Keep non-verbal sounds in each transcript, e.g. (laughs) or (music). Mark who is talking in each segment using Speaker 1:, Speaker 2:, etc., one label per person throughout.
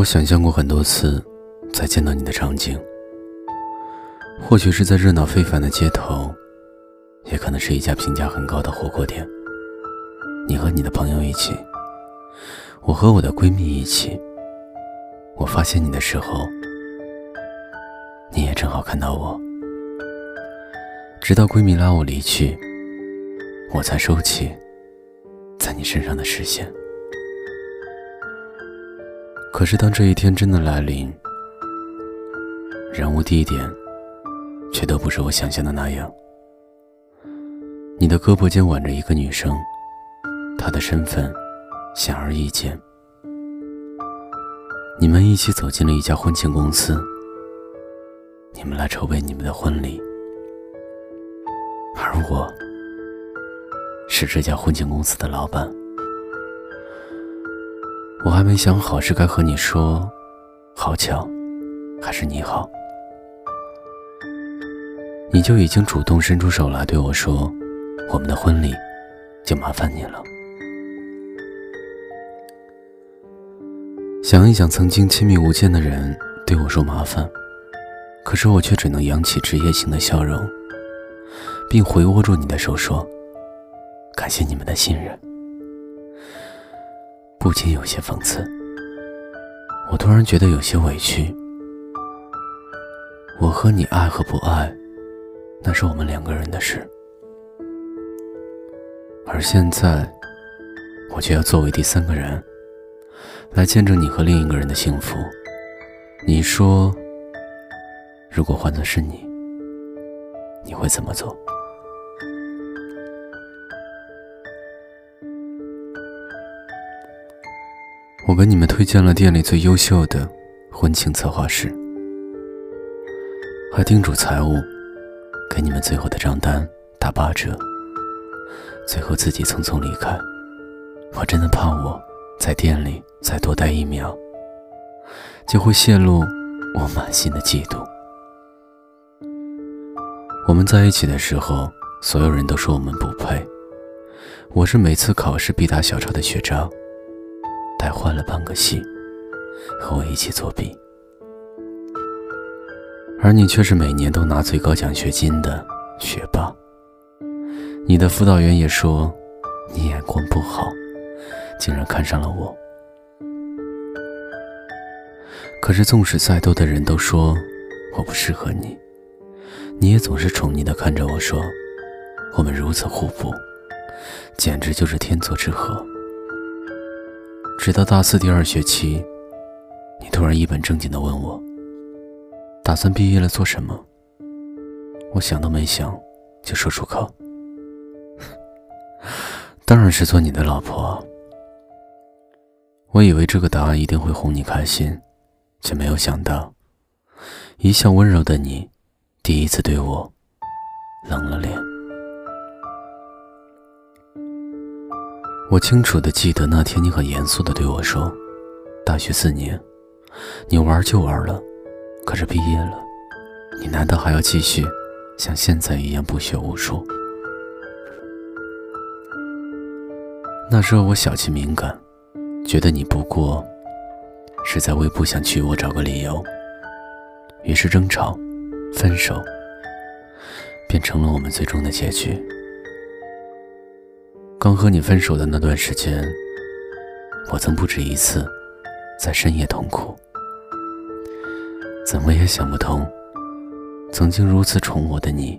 Speaker 1: 我想象过很多次再见到你的场景，或许是在热闹非凡的街头，也可能是一家评价很高的火锅店。你和你的朋友一起，我和我的闺蜜一起。我发现你的时候，你也正好看到我。直到闺蜜拉我离去，我才收起在你身上的视线。可是当这一天真的来临，人物地点却都不是我想象的那样。你的胳膊间挽着一个女生，她的身份显而易见。你们一起走进了一家婚庆公司，你们来筹备你们的婚礼。而我，是这家婚庆公司的老板。我还没想好是该和你说“好巧”，还是“你好”，你就已经主动伸出手来对我说：“我们的婚礼，就麻烦你了。”想一想，曾经亲密无间的人对我说麻烦，可是我却只能扬起职业性的笑容。并回握住你的手说：“感谢你们的信任。”不禁有些讽刺。我突然觉得有些委屈。我和你爱和不爱，那是我们两个人的事。而现在，我却要作为第三个人，来见证你和另一个人的幸福。你说，如果换作是你，你会怎么做？我给你们推荐了店里最优秀的婚庆策划师，还叮嘱财务给你们最后的账单打八折。最后自己匆匆离开，我真的怕我在店里再多待一秒，就会泄露我满心的嫉妒。我们在一起的时候，所有人都说我们不配。我是每次考试必打小抄的学渣。带坏了半个系，和我一起作弊，而你却是每年都拿最高奖学金的学霸。你的辅导员也说你眼光不好，竟然看上了我。可是纵使再多的人都说我不适合你，你也总是宠溺的看着我说，我们如此互补，简直就是天作之合。直到大四第二学期，你突然一本正经的问我：“打算毕业了做什么？”我想都没想，就说出口：“ (laughs) 当然是做你的老婆。”我以为这个答案一定会哄你开心，却没有想到，一向温柔的你，第一次对我冷了脸。我清楚的记得那天，你很严肃的对我说：“大学四年，你玩就玩了，可是毕业了，你难道还要继续像现在一样不学无术？”那时候我小气敏感，觉得你不过是在为不想娶我找个理由，于是争吵、分手，变成了我们最终的结局。刚和你分手的那段时间，我曾不止一次在深夜痛哭，怎么也想不通，曾经如此宠我的你，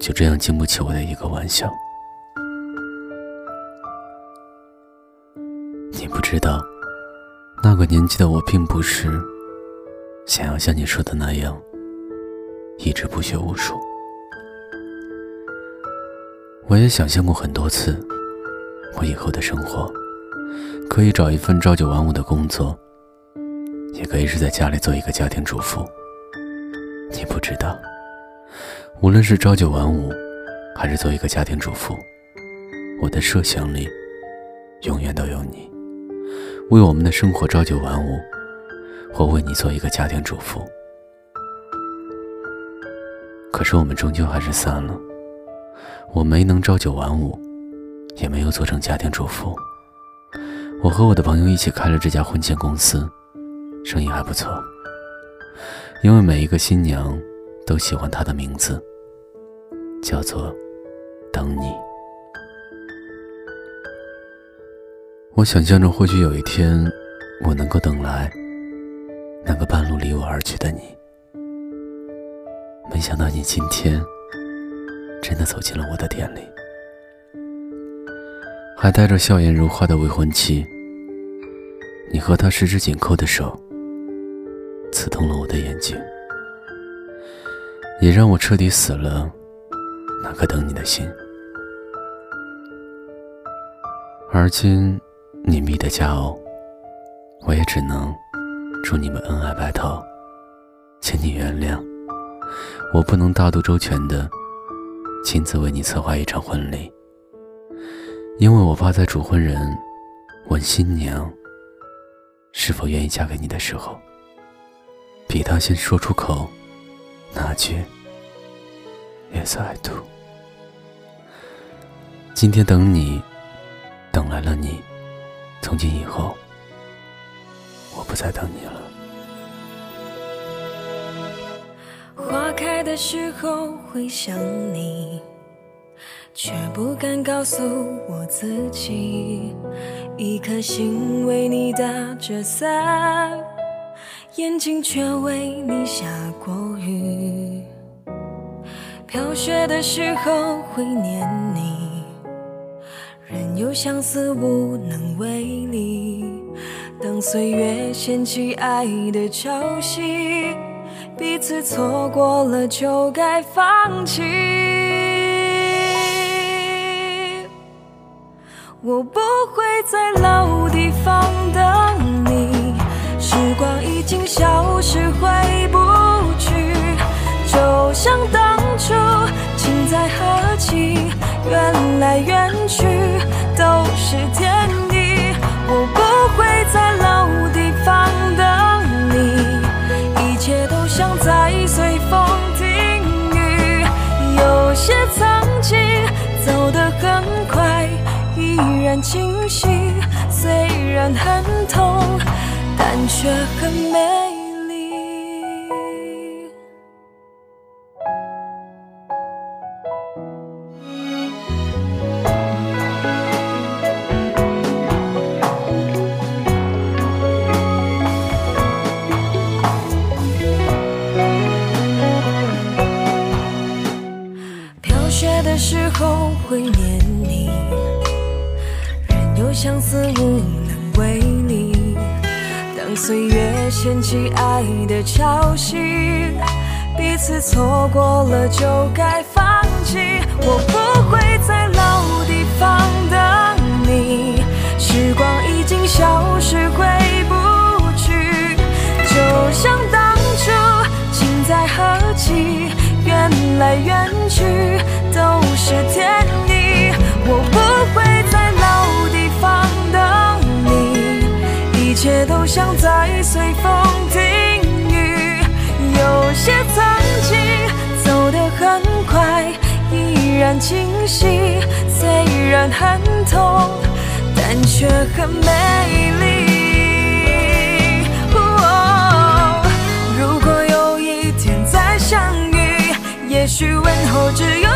Speaker 1: 就这样经不起我的一个玩笑。你不知道，那个年纪的我并不是想要像你说的那样，一直不学无术。我也想象过很多次，我以后的生活可以找一份朝九晚五的工作，也可以是在家里做一个家庭主妇。你不知道，无论是朝九晚五，还是做一个家庭主妇，我的设想里永远都有你，为我们的生活朝九晚五，或为你做一个家庭主妇。可是我们终究还是散了。我没能朝九晚五，也没有做成家庭主妇，我和我的朋友一起开了这家婚庆公司，生意还不错。因为每一个新娘都喜欢她的名字，叫做“等你”。我想象着，或许有一天，我能够等来那个半路离我而去的你。没想到，你今天真的走进了我的店里，还带着笑颜如花的未婚妻。你和他十指紧扣的手，刺痛了我的眼睛，也让我彻底死了那颗等你的心。而今你觅的佳偶，我也只能祝你们恩爱白头，请你原谅，我不能大度周全的亲自为你策划一场婚礼，因为我怕在主婚人问新娘。是否愿意嫁给你的时候，比他先说出口那句 “Yes I do”。今天等你，等来了你，从今以后，我不再等你了。
Speaker 2: 花开的时候会想你。却不敢告诉我自己，一颗心为你打着伞，眼睛却为你下过雨。飘雪的时候会念你，任由相思无能为力。当岁月掀起爱的潮汐，彼此错过了就该放弃。我不会在老地方等你，时光已经消失，回不去。就像当初，情在何期？缘来缘去依然清晰，虽然很痛，但却很美。岁月掀起爱的潮汐，彼此错过了就该放弃。我不会在老地方等你，时光已经消失，回不去。就像当初，情在何期？缘来缘去像在随风停雨，有些曾经走得很快，依然清晰，虽然很痛，但却很美丽。如果有一天再相遇，也许问候只有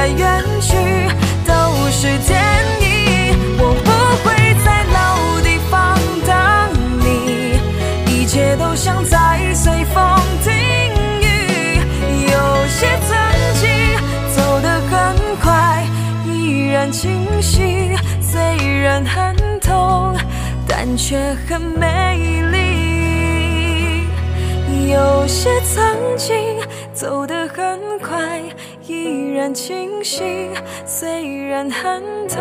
Speaker 2: 来远去都是天意，我不会在老地方等你。一切都像在随风停雨，有些曾经走得很快，依然清晰。虽然很痛，但却很美丽。有些曾经走得很快。依然清晰，虽然很痛，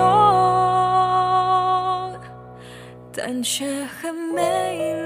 Speaker 2: 但却很美丽。